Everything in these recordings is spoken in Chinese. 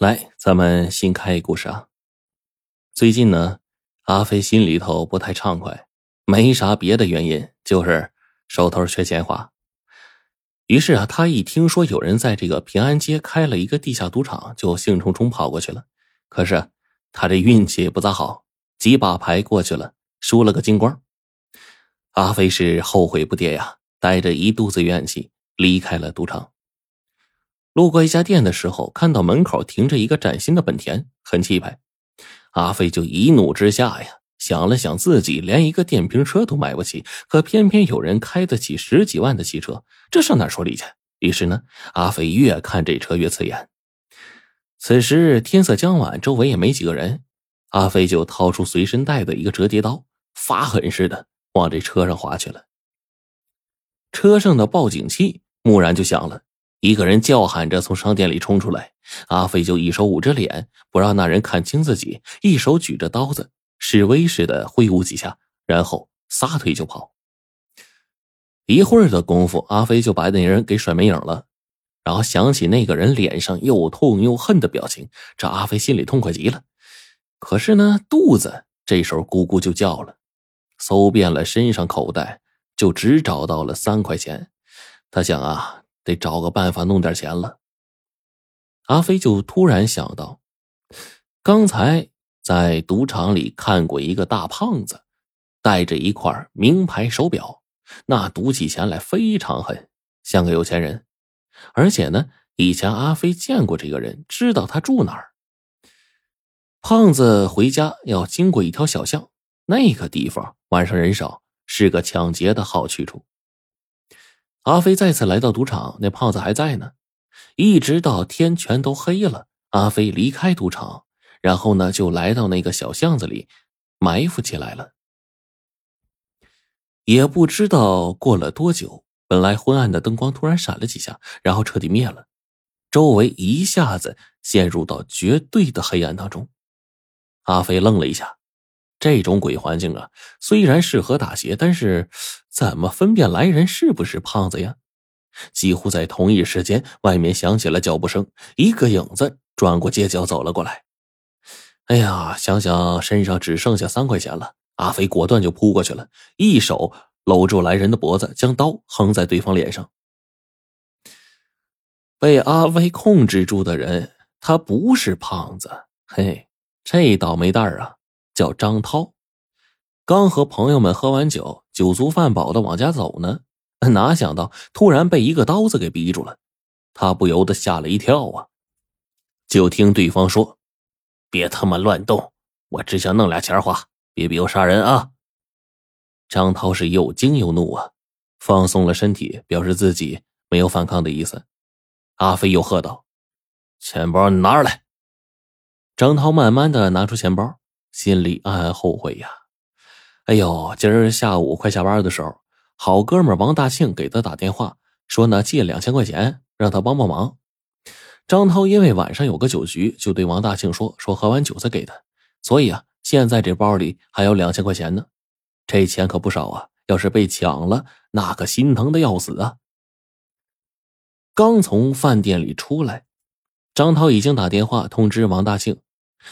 来，咱们新开一故事啊。最近呢，阿飞心里头不太畅快，没啥别的原因，就是手头缺钱花。于是啊，他一听说有人在这个平安街开了一个地下赌场，就兴冲冲跑过去了。可是他这运气不咋好，几把牌过去了，输了个精光。阿飞是后悔不迭呀，带着一肚子怨气离开了赌场。路过一家店的时候，看到门口停着一个崭新的本田，很气派。阿飞就一怒之下呀，想了想自己连一个电瓶车都买不起，可偏偏有人开得起十几万的汽车，这上哪说理去？于是呢，阿飞越看这车越刺眼。此时天色将晚，周围也没几个人，阿飞就掏出随身带的一个折叠刀，发狠似的往这车上划去了。车上的报警器蓦然就响了。一个人叫喊着从商店里冲出来，阿飞就一手捂着脸，不让那人看清自己，一手举着刀子，示威似的挥舞几下，然后撒腿就跑。一会儿的功夫，阿飞就把那人给甩没影了。然后想起那个人脸上又痛又恨的表情，这阿飞心里痛快极了。可是呢，肚子这时候咕咕就叫了。搜遍了身上口袋，就只找到了三块钱。他想啊。得找个办法弄点钱了。阿飞就突然想到，刚才在赌场里看过一个大胖子，戴着一块名牌手表，那赌起钱来非常狠，像个有钱人。而且呢，以前阿飞见过这个人，知道他住哪儿。胖子回家要经过一条小巷，那个地方晚上人少，是个抢劫的好去处。阿飞再次来到赌场，那胖子还在呢。一直到天全都黑了，阿飞离开赌场，然后呢，就来到那个小巷子里埋伏起来了。也不知道过了多久，本来昏暗的灯光突然闪了几下，然后彻底灭了，周围一下子陷入到绝对的黑暗当中。阿飞愣了一下。这种鬼环境啊，虽然适合打劫，但是怎么分辨来人是不是胖子呀？几乎在同一时间，外面响起了脚步声，一个影子转过街角走了过来。哎呀，想想身上只剩下三块钱了，阿飞果断就扑过去了，一手搂住来人的脖子，将刀横在对方脸上。被阿飞控制住的人，他不是胖子，嘿，这倒霉蛋儿啊！叫张涛，刚和朋友们喝完酒，酒足饭饱的往家走呢，哪想到突然被一个刀子给逼住了，他不由得吓了一跳啊！就听对方说：“别他妈乱动，我只想弄俩钱花，别逼我杀人啊！”张涛是又惊又怒啊，放松了身体，表示自己没有反抗的意思。阿飞又喝道：“钱包拿出来！”张涛慢慢的拿出钱包。心里暗暗后悔呀！哎呦，今儿下午快下班的时候，好哥们王大庆给他打电话，说呢借两千块钱，让他帮帮忙。张涛因为晚上有个酒局，就对王大庆说：“说喝完酒再给他。”所以啊，现在这包里还有两千块钱呢，这钱可不少啊！要是被抢了，那可心疼的要死啊！刚从饭店里出来，张涛已经打电话通知王大庆。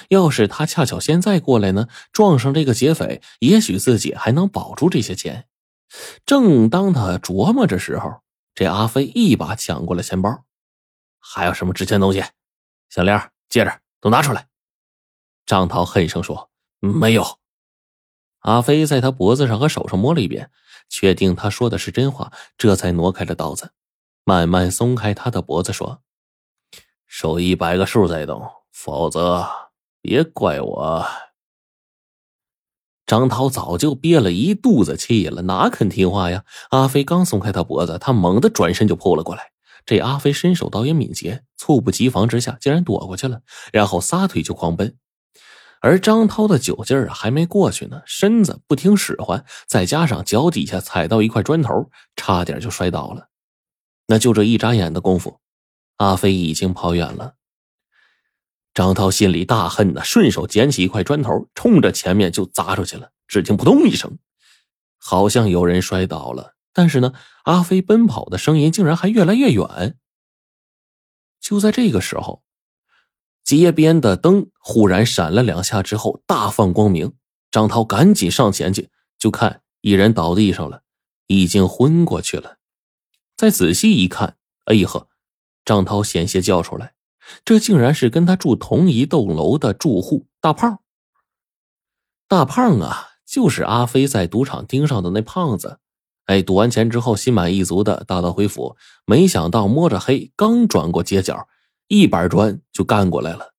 要是他恰巧现在过来呢，撞上这个劫匪，也许自己还能保住这些钱。正当他琢磨着时候，这阿飞一把抢过了钱包。还有什么值钱东西？项链、戒指都拿出来！张涛恨声说：“没有。”阿飞在他脖子上和手上摸了一遍，确定他说的是真话，这才挪开了刀子，慢慢松开他的脖子，说：“手一百个数再动，否则……”别怪我，张涛早就憋了一肚子气了，哪肯听话呀？阿飞刚松开他脖子，他猛地转身就扑了过来。这阿飞身手倒也敏捷，猝不及防之下竟然躲过去了，然后撒腿就狂奔。而张涛的酒劲儿还没过去呢，身子不听使唤，再加上脚底下踩到一块砖头，差点就摔倒了。那就这一眨眼的功夫，阿飞已经跑远了。张涛心里大恨呐，顺手捡起一块砖头，冲着前面就砸出去了。只听扑通一声，好像有人摔倒了。但是呢，阿飞奔跑的声音竟然还越来越远。就在这个时候，街边的灯忽然闪了两下之后大放光明，张涛赶紧上前去，就看一人倒地上了，已经昏过去了。再仔细一看，哎呀呵！张涛险些叫出来，这竟然是跟他住同一栋楼的住户大胖。大胖啊，就是阿飞在赌场盯上的那胖子。哎，赌完钱之后，心满意足的大道回府，没想到摸着黑，刚转过街角。一板砖就干过来了，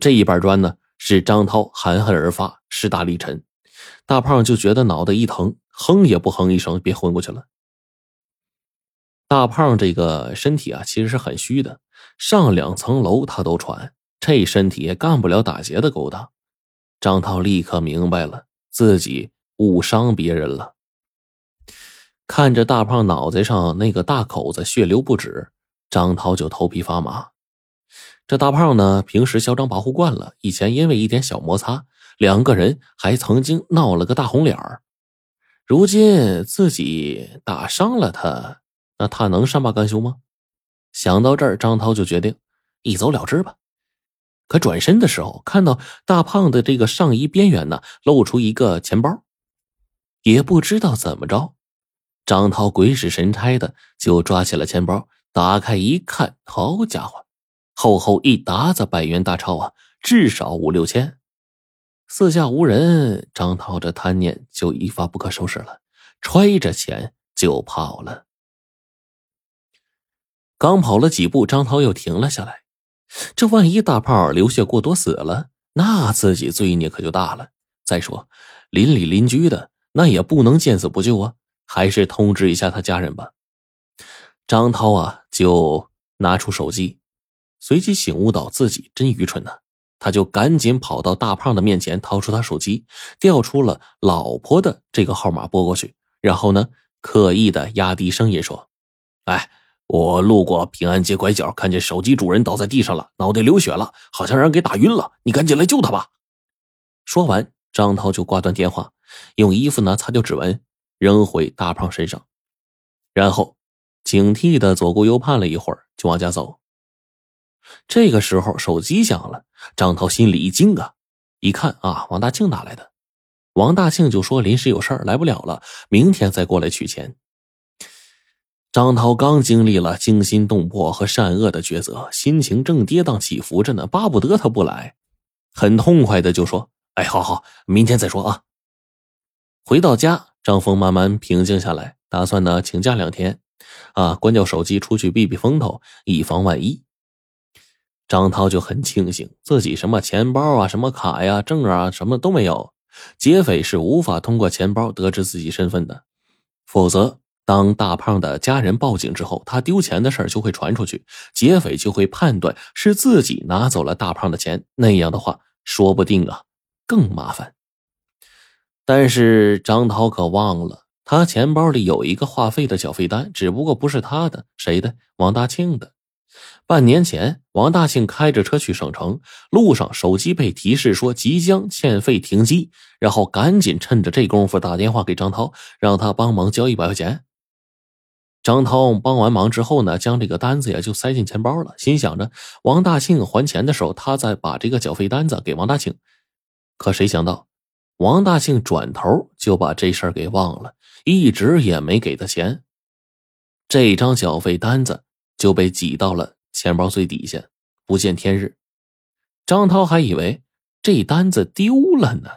这一板砖呢是张涛含恨而发，势大力沉，大胖就觉得脑袋一疼，哼也不哼一声，别昏过去了。大胖这个身体啊，其实是很虚的，上两层楼他都喘，这身体也干不了打劫的勾当。张涛立刻明白了，自己误伤别人了。看着大胖脑袋上那个大口子，血流不止，张涛就头皮发麻。这大胖呢，平时嚣张跋扈惯了，以前因为一点小摩擦，两个人还曾经闹了个大红脸儿。如今自己打伤了他，那他能善罢甘休吗？想到这儿，张涛就决定一走了之吧。可转身的时候，看到大胖的这个上衣边缘呢，露出一个钱包，也不知道怎么着，张涛鬼使神差的就抓起了钱包，打开一看，好家伙！厚厚一沓子百元大钞啊，至少五六千。四下无人，张涛这贪念就一发不可收拾了，揣着钱就跑了。刚跑了几步，张涛又停了下来。这万一大胖流血过多死了，那自己罪孽可就大了。再说邻里邻居的，那也不能见死不救啊，还是通知一下他家人吧。张涛啊，就拿出手机。随即醒悟到自己真愚蠢呐，他就赶紧跑到大胖的面前，掏出他手机，调出了老婆的这个号码拨过去，然后呢，刻意的压低声音说：“哎，我路过平安街拐角，看见手机主人倒在地上了，脑袋流血了，好像让人给打晕了，你赶紧来救他吧。”说完，张涛就挂断电话，用衣服呢擦掉指纹，扔回大胖身上，然后警惕的左顾右盼了一会儿，就往家走。这个时候，手机响了，张涛心里一惊啊！一看啊，王大庆打来的。王大庆就说临时有事儿来不了了，明天再过来取钱。张涛刚经历了惊心动魄和善恶的抉择，心情正跌宕起伏着呢，巴不得他不来，很痛快的就说：“哎，好好，明天再说啊。”回到家，张峰慢慢平静下来，打算呢请假两天，啊，关掉手机出去避避风头，以防万一。张涛就很庆幸自己什么钱包啊、什么卡呀、证啊，什么都没有。劫匪是无法通过钱包得知自己身份的，否则当大胖的家人报警之后，他丢钱的事就会传出去，劫匪就会判断是自己拿走了大胖的钱。那样的话，说不定啊更麻烦。但是张涛可忘了，他钱包里有一个话费的缴费单，只不过不是他的，谁的？王大庆的。半年前，王大庆开着车去省城，路上手机被提示说即将欠费停机，然后赶紧趁着这功夫打电话给张涛，让他帮忙交一百块钱。张涛帮完忙之后呢，将这个单子也就塞进钱包了，心想着王大庆还钱的时候，他再把这个缴费单子给王大庆。可谁想到，王大庆转头就把这事儿给忘了，一直也没给他钱，这张缴费单子就被挤到了。钱包最底下，不见天日。张涛还以为这单子丢了呢。